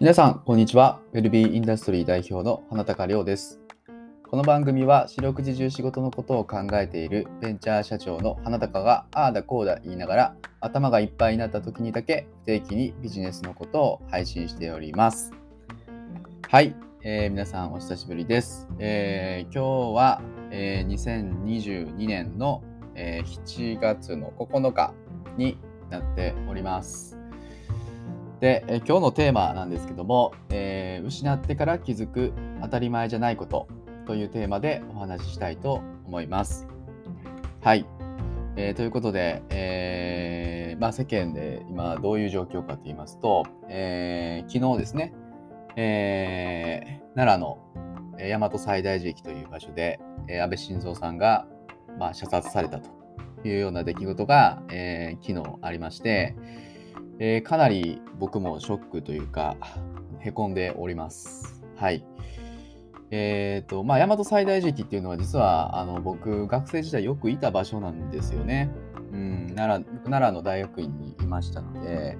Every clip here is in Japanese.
皆さん、こんにちは。ウェルビーインダストリー代表の花高亮です。この番組は四六時中仕事のことを考えているベンチャー社長の花高がああだこうだ言いながら頭がいっぱいになった時にだけ不定期にビジネスのことを配信しております。はい、えー皆さんお久しぶりです。えー今日は、えー2022年の、えー7月の9日になっております。で、え今日のテーマなんですけども、えー失ってから気づく当たり前じゃないことというテーマでお話ししたいと思います。はい。えーということで、えーまあ、世間で今どういう状況かと言いますと、え昨日ですね、えー奈良の大和西大寺駅という場所で、え安倍晋三さんが、まあ、射殺されたというような出来事が、え昨日ありまして、えーかなり僕もショックというか、へこんでおります。はい。えっ、と、まあ、大和西大寺駅っていうのは実は、あの、僕、学生時代よくいた場所なんですよね。うん、奈良、奈良の大学院にいましたので、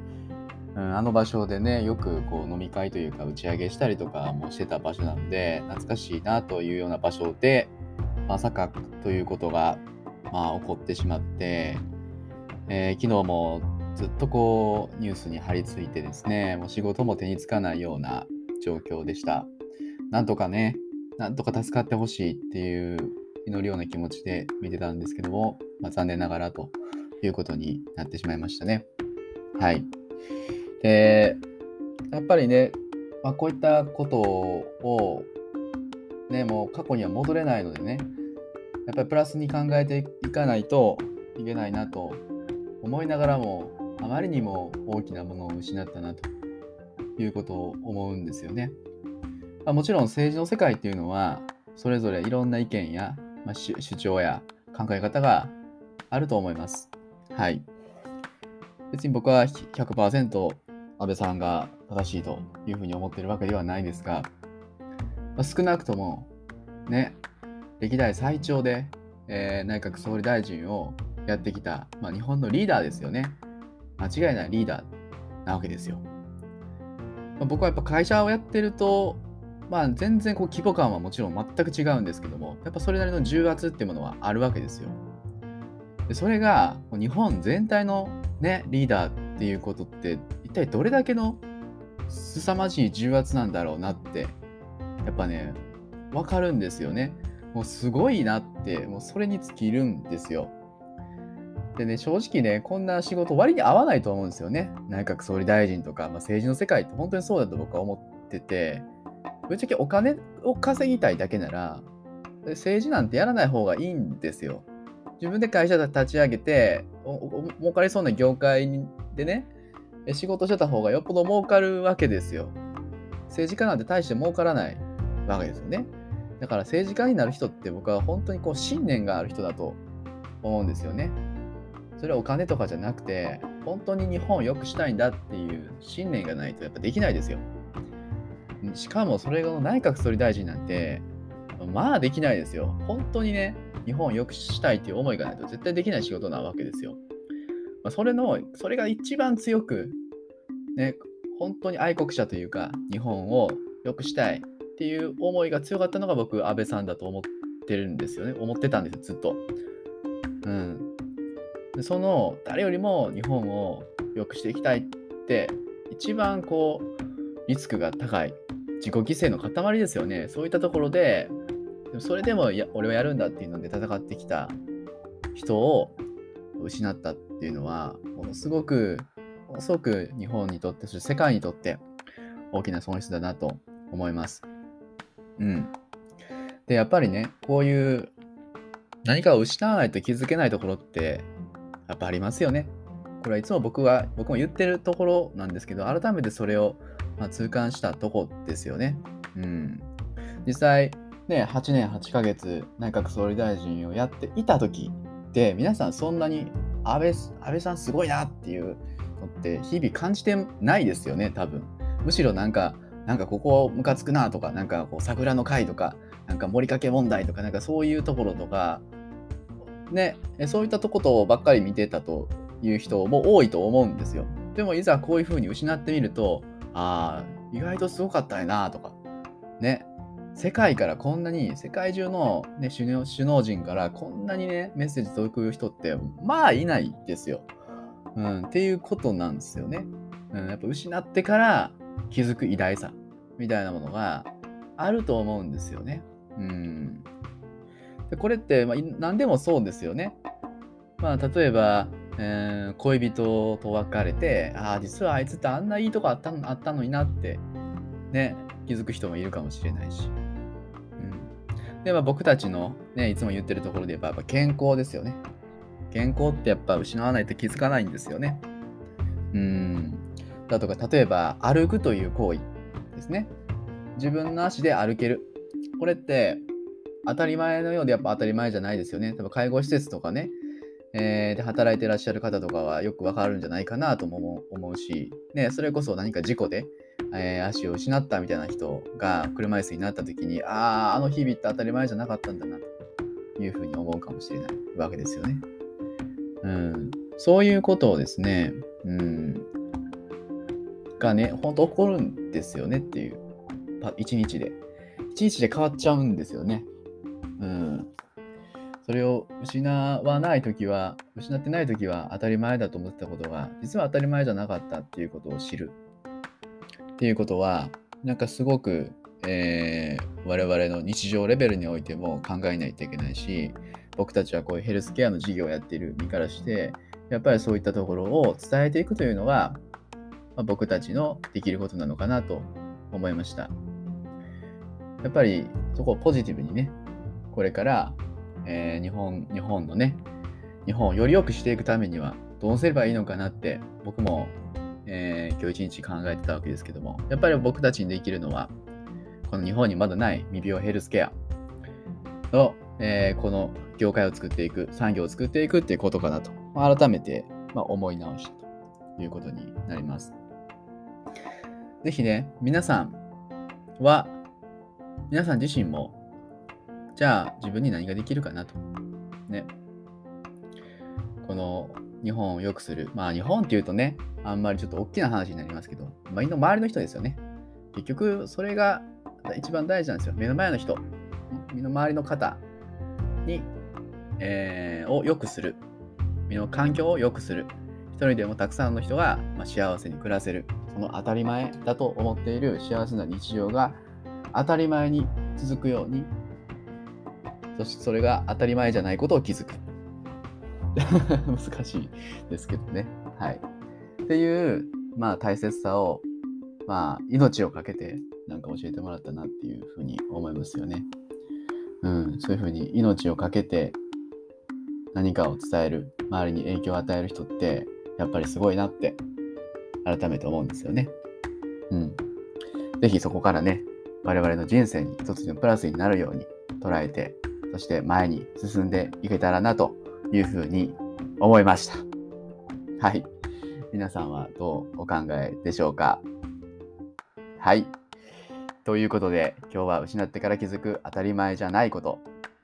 うん、あの場所でね、よくこう飲み会というか打ち上げしたりとかもしてた場所なので、懐かしいなというような場所で、まさかということが、まあ、起こってしまって、えー昨日もずっとこうニュースに張り付いてですね、もう仕事も手につかないような状況でした。なんとかね、なんとか助かってほしいっていう祈るような気持ちで見てたんですけども、まあ、残念ながらということになってしまいましたね。はい。で、やっぱりね、まあ、こういったことを、ね、もう過去には戻れないのでね、やっぱりプラスに考えていかないといけないなと思いながらも、あまりにも大きなものを失ったなということを思うんですよね。まあ、もちろん政治の世界っていうのは、それぞれいろんな意見や、まあ、主張や考え方があると思います。はい。別に僕は100%安倍さんが正しいというふうに思ってるわけではないですが、まあ、少なくともね、歴代最長で、えー内閣総理大臣をやってきた、まあ、日本のリーダーですよね。間違いないリーダーなわけですよ。まあ僕はやっぱ会社をやってると、まあ、全然こう規模感はもちろん全く違うんですけども、やっぱそれなりの重圧っていうものはあるわけですよ。でそれがもう日本全体の、ね、リーダーっていうことって一体どれだけの凄まじい重圧なんだろうなってやっぱね分かるんですよね。もうすごいなってもうそれに尽きるんですよ。でね正直ねこんな仕事割に合わないと思うんですよね。内閣総理大臣とか、まあ、政治の世界って本当にそうだと僕は思っててぶっちゃけお金を稼ぎたいだけなら政治なんてやらない方がいいんですよ。自分で会社立ち上げて儲かりそうな業界でね仕事してた方がよっぽど儲かるわけですよ。政治家なんて大して儲からないわけですよね。だから政治家になる人って僕は本当にこう信念がある人だと思うんですよね。それはお金とかじゃなくて本当に日本を良くしたいんだっていう信念がないとやっぱできないですよ。しかもそれが内閣総理大臣なんてまあできないですよ。本当にね日本を良くしたいっていう思いがないと絶対できない仕事なわけですよ。ま、それのそれが一番強くね本当に愛国者というか日本を良くしたいっていう思いが強かったのが僕安倍さんだと思ってるんですよね思ってたんですよずっと。うん、でその誰よりも日本を良くしていきたいって一番こうリスクが高い自己犠牲の塊ですよねそういったところででもそれでもや俺はやるんだっていうので戦ってきた人を失ったっていうのはものすごくものすごく日本にとってそして世界にとって大きな損失だなと思います。うん。でやっぱりねこういう何かを失わないと気づけないところってやっぱありますよね。これはいつも僕は僕も言ってるところなんですけど改めてそれをま痛感したとこですよね。うん。実際ね8年8ヶ月内閣総理大臣をやっていた時って皆さんそんなに安倍安倍さんすごいなっていうのって日々感じてないですよね多分。むしろなんかなんかここムカつくなとかなんかこう桜の会とかなんか盛りかけ問題とかなんかそういうところとかねそういったとことばっかり見てたという人も多いと思うんですよ。でもいざこういうふうに失ってみるとああ意外とすごかったよなとか、ね、世界からこんなに、世界中の、ね、首脳首脳陣からこんなにね、メッセージ届く人って、まあいないですよ。うん、っていうことなんですよね。うん、やっぱ失ってから気づく偉大さみたいなものがあると思うんですよね。うん、でこれって、まあ、何でもそうですよね。まあ、例えば、えー、恋人と別れて、ああ、実はあいつってあんないいとこあったあったのになって、ね、気づく人もいるかもしれないし。うん、で、まあ、僕たちの、ね、いつも言ってるところで言えば、やっぱ健康ですよね。健康ってやっぱ失わないと気づかないんですよね。うん。だとか、例えば、歩くという行為ですね。自分の足で歩ける。これって、当たり前のようでやっぱ当たり前じゃないですよね。例えば介護施設とかね、えー、で働いてらっしゃる方とかはよくわかるんじゃないかなとも思うし、ね、それこそ何か事故で、えー、足を失ったみたいな人が車椅子になった時に、ああ、あの日々って当たり前じゃなかったんだなというふうに思うかもしれないわけですよね。うん、そういうことをですね、うん、がね、本当起こるんですよねっていう、一日で。一日で変わっちゃうんですよね。うん。それを失わないときは、失ってないときは当たり前だと思ってたことが、実は当たり前じゃなかったっていうことを知る。っていうことは、なんかすごく、えー、我々の日常レベルにおいても考えないといけないし、僕たちはこういうヘルスケアの事業をやっている身からして、やっぱりそういったところを伝えていくというのが、まあ、僕たちのできることなのかなと思いました。やっぱりそこをポジティブにね、これからえー、日本、日本のね、日本をより良くしていくためにはどうすればいいのかなって僕も、えー、今日一日考えてたわけですけども、やっぱり僕たちにできるのは、この日本にまだない未病ヘルスケアの、えー、この業界を作っていく、産業を作っていくっていうことかなと、改めて、まあ、思い直したということになります。ぜひね、皆さんは、皆さん自身もじゃあ自分に何ができるかなと。ね。この日本を良くする。まあ日本っていうとね、あんまりちょっと大きな話になりますけど、まあ、周りの人ですよね。結局それが一番大事なんですよ。目の前の人、身の回りの方に、えー、を良くする。身の環境を良くする。一人でもたくさんの人が、まあ、幸せに暮らせる。その当たり前だと思っている幸せな日常が当たり前に続くようにそしてそれが当たり前じゃないことを気づく。難しいですけどね。はい。っていう、まあ大切さを、まあ命をかけてなんか教えてもらったなっていうふうに思いますよね。うん、そういうふうに命をかけて何かを伝える、周りに影響を与える人って、やっぱりすごいなって改めて思うんですよね。うん。ぜひそこからね、我々の人生に一つのプラスになるように捉えてそして前に進んでいけたらなというふうに思いました。はい。皆さんはどうお考えでしょうか？はい。ということで、今日は失ってから気づく当たり前じゃないこと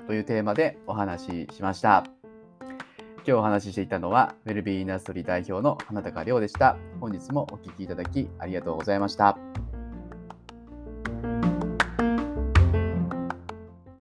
というテーマでお話ししました。今日お話ししていたのは、ウェルビーインダストリー代表の花高亮でした。本日もお聴きいただきありがとうございました。